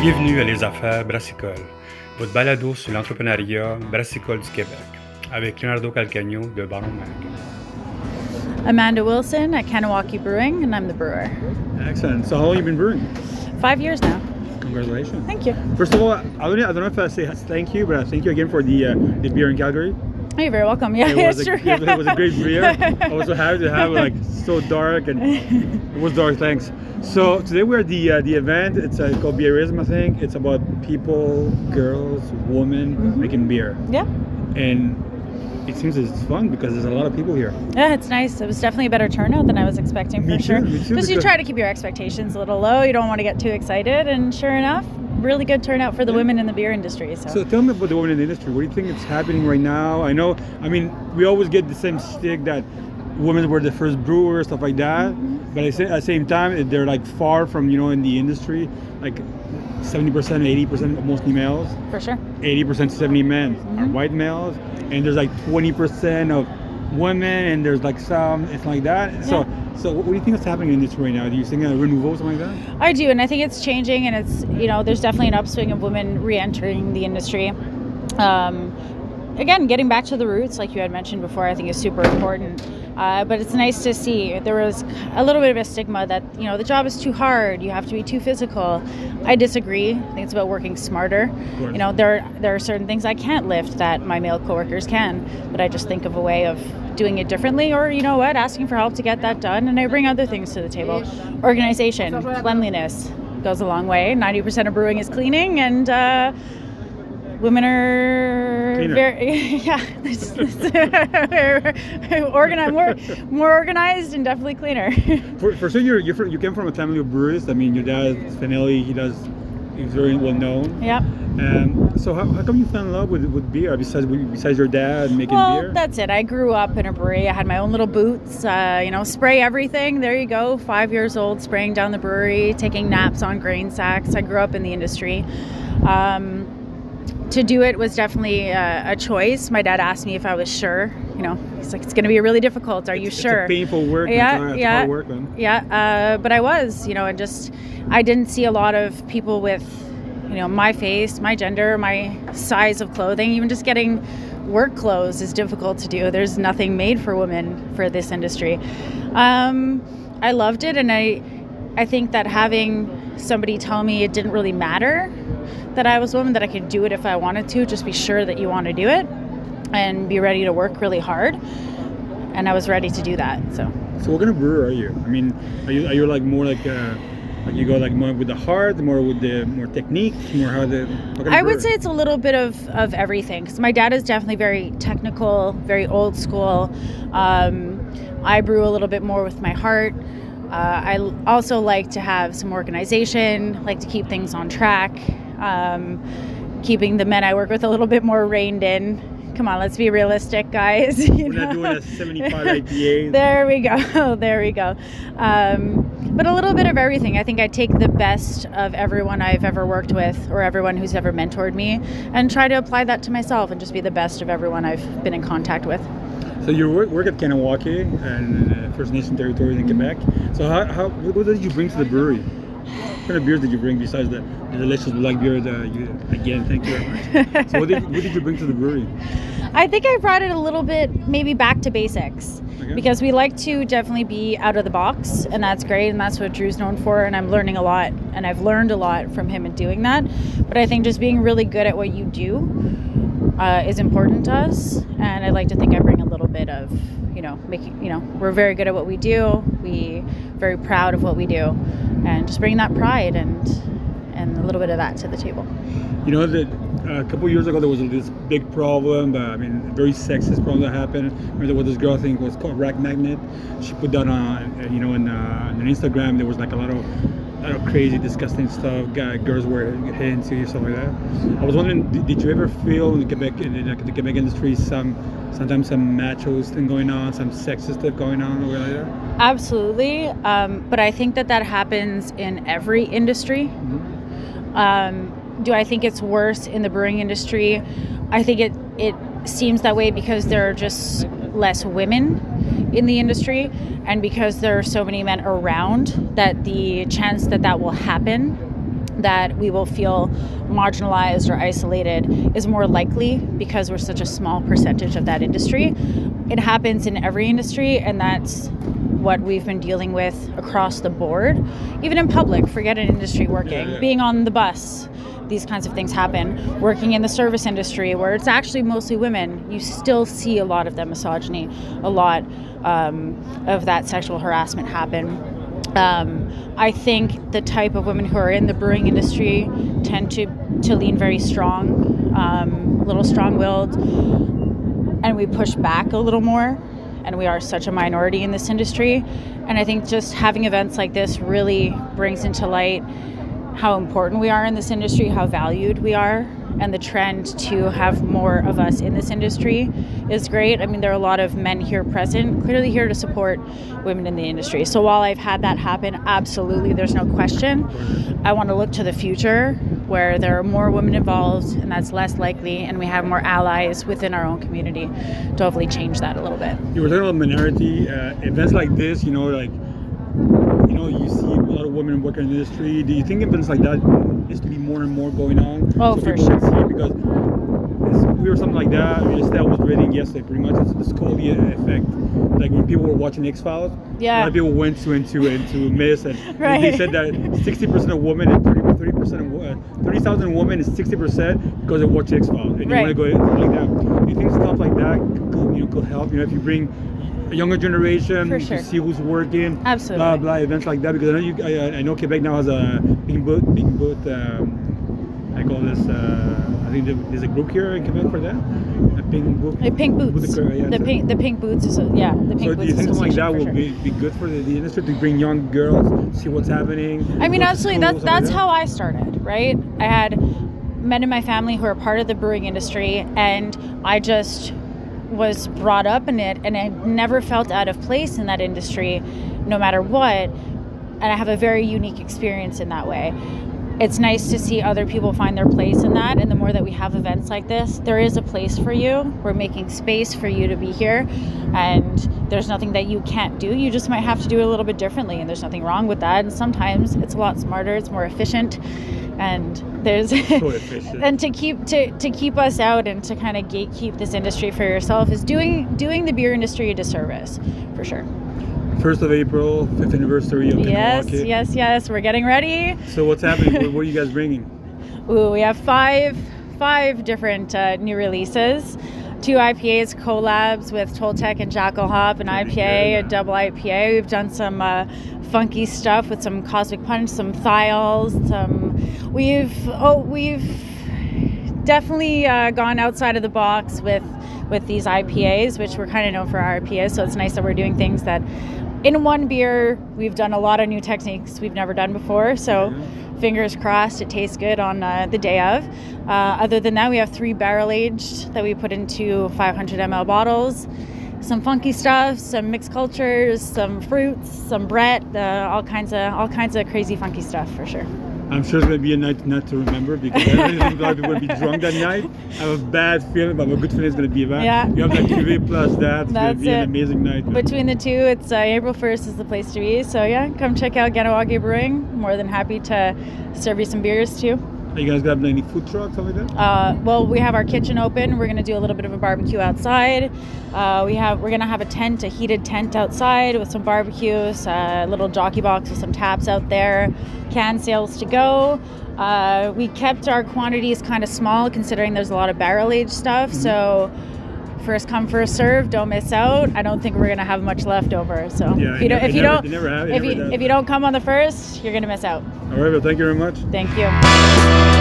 Bienvenue à Les Affaires Brassicole, votre balado sur l'entrepreneuriat brassicole du Québec, avec Leonardo Calcagno de Baron Mac. Amanda Wilson at Kanawaki Brewing, and I'm the brewer. Excellent. So how long have you been brewing? Five years now. Congratulations. Thank you. First of all, I don't, I don't know if I say thank you, but I thank you again for the uh, the beer in Calgary. Oh, you're very welcome. Yeah, It was, a, true. it was a great beer. I was so happy to have it like so dark and it was dark. Thanks. So today we're at the uh, the event. It's uh, called Beerism, I think. It's about people, girls, women Mm-hmm. making beer, yeah. and it seems it's fun because there's a lot of people here. Yeah, it's nice. It was definitely a better turnout than I was expecting for Me too, sure. me too, Because you try to keep your expectations a little low. You don't want to get too excited, and sure enough, really good turnout for the women in the beer industry. So, So tell me about the women in the industry. What do you think is happening right now? I know, I mean, we always get the same stick that women were the first brewers, stuff like that. But I say, at the same time, they're like far from, you know, in the industry, like 70%, 80% mostly males, for sure. 80% 70 men are Mhm. white males, and there's like 20% of women, and there's like some, it's like that. So, so what do you think is happening in this right now? Do you think a renewal, something like that? I do, and I think it's changing, and it's you know there's definitely an upswing of women re-entering the industry. Um, again, getting back to the roots, like you had mentioned before, I think is super important. Uh, but it's nice to see there was a little bit of a stigma that you know the job is too hard, you have to be too physical. I disagree. I think it's about working smarter. You know, there there are certain things I can't lift that my male coworkers can, but I just think of a way of doing it differently, or you know what, asking for help to get that done, and I bring other things to the table. Organization, cleanliness goes a long way. Ninety percent of brewing is cleaning, and uh, women are Cleaner. very yeah, organized, more more organized, and definitely cleaner. For, for sure, you're, you're from, you came from a family of brewers. I mean, your dad, Spinelli, he does, very well known. yep. Um, so how, how come you fell in love with, with beer besides besides your dad making Well, beer? that's it. I grew up in a brewery. I had my own little boots. Uh, you know, spray everything. There you go. Five years old, spraying down the brewery, taking naps on grain sacks. I grew up in the industry. Um, to do it was definitely a, a choice. My dad asked me if I was sure. You know, he's like, "It's going to be really difficult. Are you It's- sure?" It's a painful work. Yeah, yeah. work. Yeah, uh, but I was, you know, and just I didn't see a lot of people with, you know, my face, my gender, my size of clothing. Even just getting work clothes is difficult to do. There's nothing made for women for this industry. Um, I loved it, and I, I think that having somebody tell me it didn't really matter that I was a woman, that I could do it if I wanted to. Just be sure that you want to do it, and be ready to work really hard. And I was ready to do that. So. So what kind of brewer are you? I mean, are you are you like more like uh, like you go like more with the heart, more with the more technique, more how the? Kind of I would brewer? say it's a little bit of, of everything because my dad is definitely very technical, very old school. Um, I brew a little bit more with my heart. Uh, I also like to have some organization, like to keep things on track, um, keeping the men I work with a little bit more reined in. Come on, let's be realistic, guys. We're not doing a 75 IPA. There we go. There we go. Um, but a little bit of everything. I think I take the best of everyone I've ever worked with or everyone who's ever mentored me and try to apply that to myself and just be the best of everyone I've been in contact with. So you work, work at Kahnawake and uh, First Nation territories in Quebec. So how, how what did you bring to the brewery? What kind of beers did you bring besides the, the delicious black beer that you again? Thank you very much. so what did, what did you bring to the brewery? I think I brought it a little bit maybe back to basics Okay. because we like to definitely be out of the box and that's great and that's what Drew's known for and I'm learning a lot and I've learned a lot from him in doing that. But I think just being really good at what you do uh, is important to us and I like to think I bring a little bit of you know making you know we're very good at what we do we very proud of what we do and just bring that pride and and a little bit of that to the table. You know that uh, a couple years ago there was this big problem. Uh, I mean, very sexist problem that happened. Remember there was this girl I think was called Rack Magnet. She put that on, uh, you know, in, uh, on Instagram. There was like a lot of crazy, disgusting stuff. Guy, girls were hitting to you, stuff like that. I was wondering, did, did you ever feel in Quebec, in the, the Quebec industry, some sometimes some macho thing going on, some sexist stuff going on, or like that? Absolutely. Um, but I think that that happens in every industry. Um, do I think it's worse in the brewing industry? I think it, it seems that way because there are just less women in the industry and because there are so many men around that the chance that that will happen that we will feel marginalized or isolated is more likely because we're such a small percentage of that industry. It happens in every industry, and that's what we've been dealing with across the board, even in public, forget an industry working, Yeah, yeah. being on the bus. These kinds of things happen. Working in the service industry, where it's actually mostly women, you still see a lot of that misogyny, a lot um, of that sexual harassment happen. Um, I think the type of women who are in the brewing industry tend to, to lean very strong, um, a little strong willed, and we push back a little more. And we are such a minority in this industry. And I think just having events like this really brings into light how important we are in this industry, how valued we are, and the trend to have more of us in this industry is great. I mean, there are a lot of men here present, clearly here to support women in the industry. So while I've had that happen, absolutely, there's no question. I want to look to the future where there are more women involved, and that's less likely, and we have more allies within our own community to hopefully change that a little bit. You were talking about minority uh, events like this. You know, like you know, you see women working in the industry. Do you think events like that needs to be more and more going on? Oh, so for sure. see because it's weird something like that. I mean, Estelle was reading yesterday. Pretty much, it's the Scully effect. Like when people were watching X Files, a lot of people went to into into Miss, and Right. they said that sixty percent of women and 30 percent of uh, thirty thousand women is sixty percent because they watch X Files and they Right. want to go like that. Do you think stuff like that could, you know could help? You know, if you bring younger generation For to see who's working, Absolutely. blah blah events like that. Because I know you, I, I know Quebec now has a big boot, big boot. Um, I call this. Uh, I think there's a group here in Quebec for that. A pink boot. The pink boots. Boot- yeah, the so- pink the pink boots is yeah, the pink So boots do you think something like that will sure. be, be good for the, the industry to bring young girls, see what's happening? I mean, absolutely. That's that's like how I started, right? I had men in my family who are part of the brewing industry, and I just was brought up in it, and I never felt out of place in that industry, no matter what. And I have a very unique experience in that way. It's nice to see other people find their place in that, and the more that we have events like this, there is a place for you. We're making space for you to be here, and there's nothing that you can't do. You just might have to do it a little bit differently, and there's nothing wrong with that. And sometimes it's a lot smarter, it's more efficient, and there's So efficient. and to keep to, to keep us out and to kind of gatekeep this industry for yourself is doing doing the beer industry a disservice, for sure. First of April, fifth anniversary of Yes, Kentucky. yes, yes. We're getting ready. So what's happening? what, what are you guys bringing? Ooh, we have five five different uh, new releases. Two IPAs collabs with Toltec and Jackal Hop, an IPA, a double IPA. We've done some uh, funky stuff with some Cosmic Punch, some thiols, some. We've oh we've definitely uh, gone outside of the box with with these IPAs, which we're kind of known for our IPAs. So it's nice that we're doing things that in one beer we've done a lot of new techniques we've never done before. So fingers crossed it tastes good on uh, the day of. Uh, other than that, we have three barrel aged that we put into 500 ml bottles. Some funky stuff, some mixed cultures, some fruits, some Brett, uh, all kinds of all kinds of crazy funky stuff for sure. I'm sure it's going to be a night not to remember because I really think a lot of people will be drunk that night. I have a bad feeling, but a good feeling it's going to be that. Yeah. You have that cuvee plus that. It's going That's to be an it. amazing night. Between the two, it's uh, April 1st is the place to be. So yeah, come check out Kahnawake Brewing. More than happy to serve you some beers too. Are you guys got any food trucks, like that? Uh, well, we have our kitchen open. We're gonna do a little bit of a barbecue outside. Uh, we have we're gonna have a tent, a heated tent outside with some barbecues, a little jockey box with some taps out there, can sales to go. Uh, we kept our quantities kind of small, considering there's a lot of barrel aged stuff. So. First come, first serve. Don't miss out. I don't think we're gonna have much left over. So Yeah, if you don't, if you don't, it never have- it if you if you don't come on the first, you're gonna miss out. All right, well, thank you very much. Thank you.